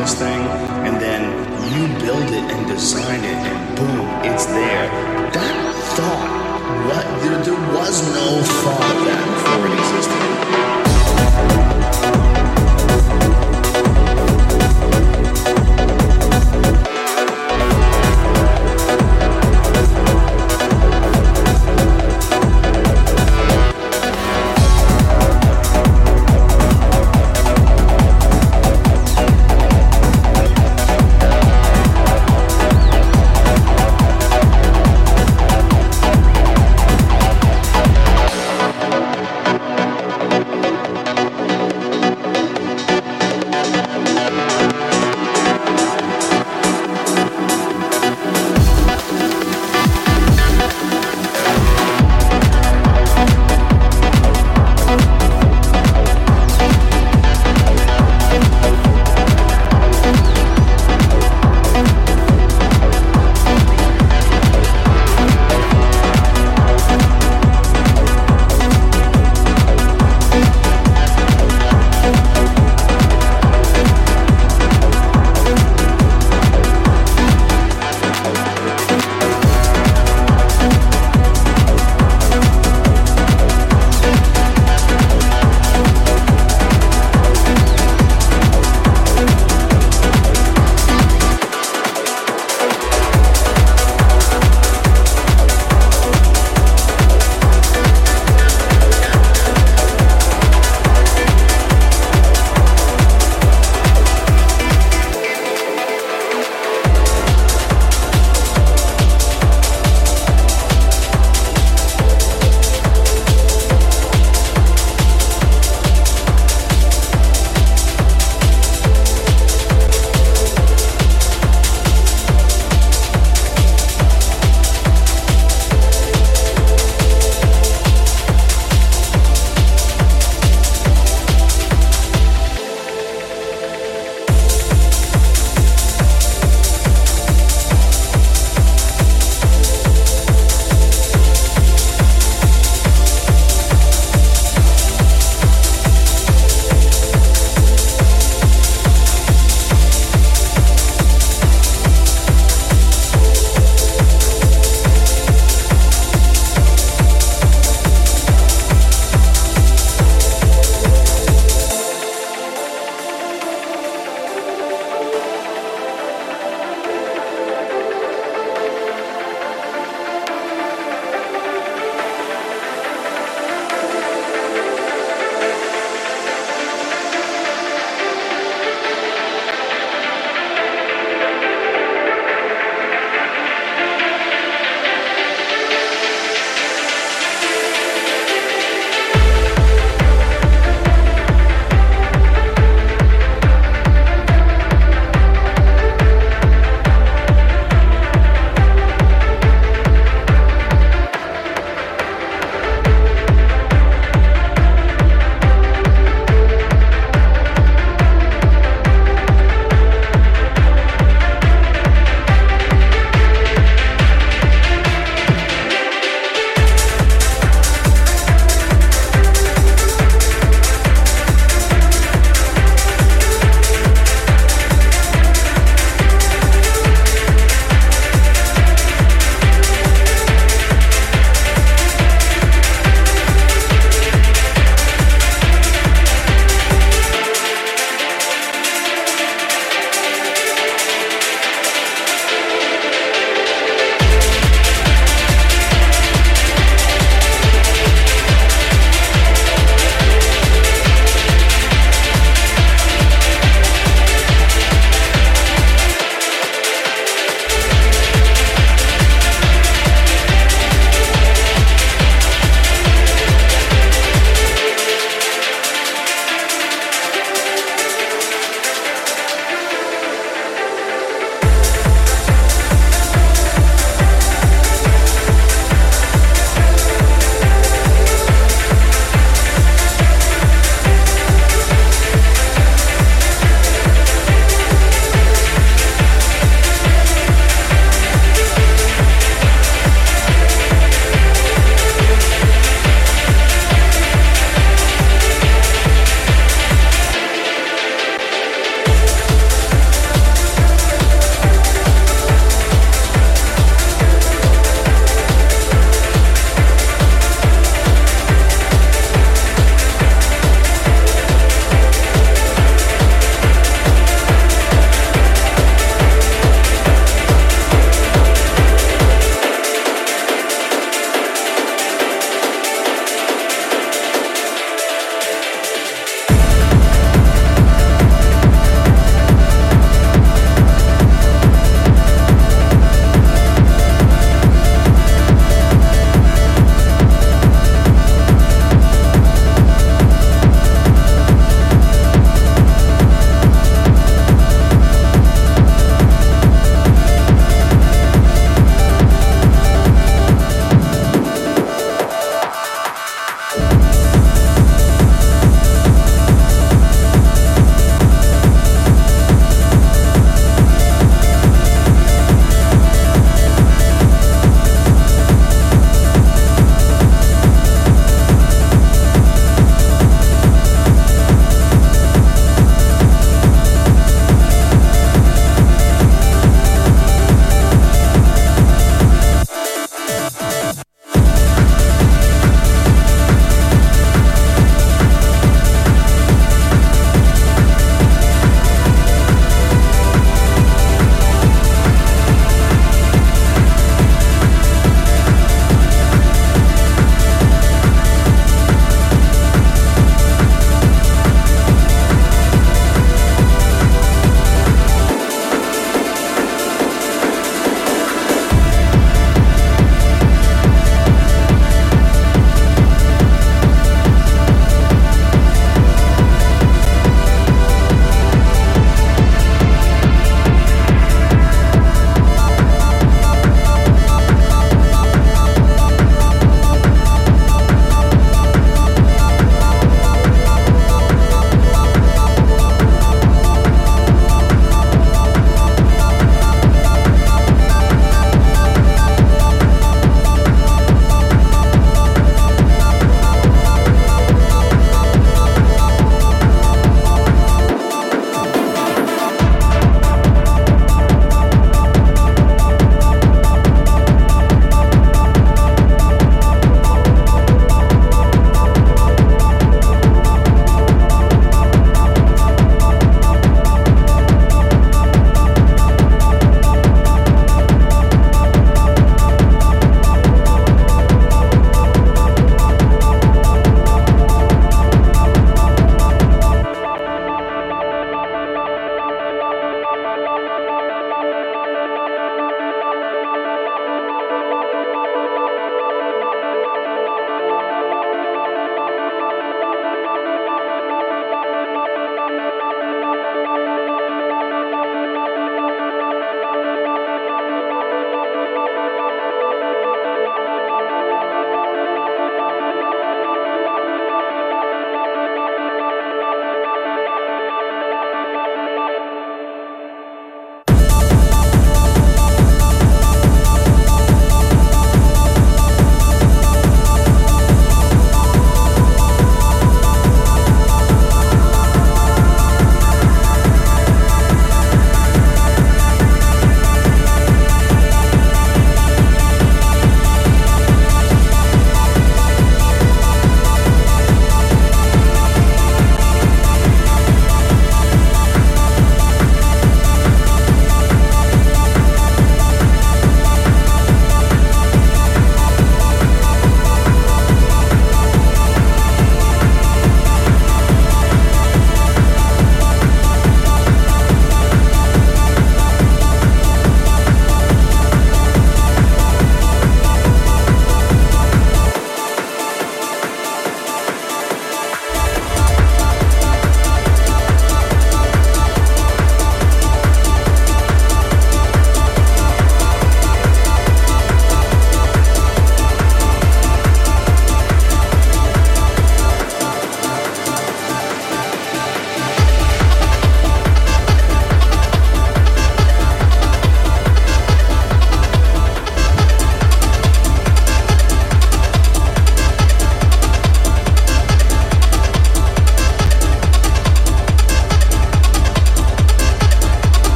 this thing, and then you build it and design it, and boom, it's there. That thought, what? There, there was no thought of that before it existed.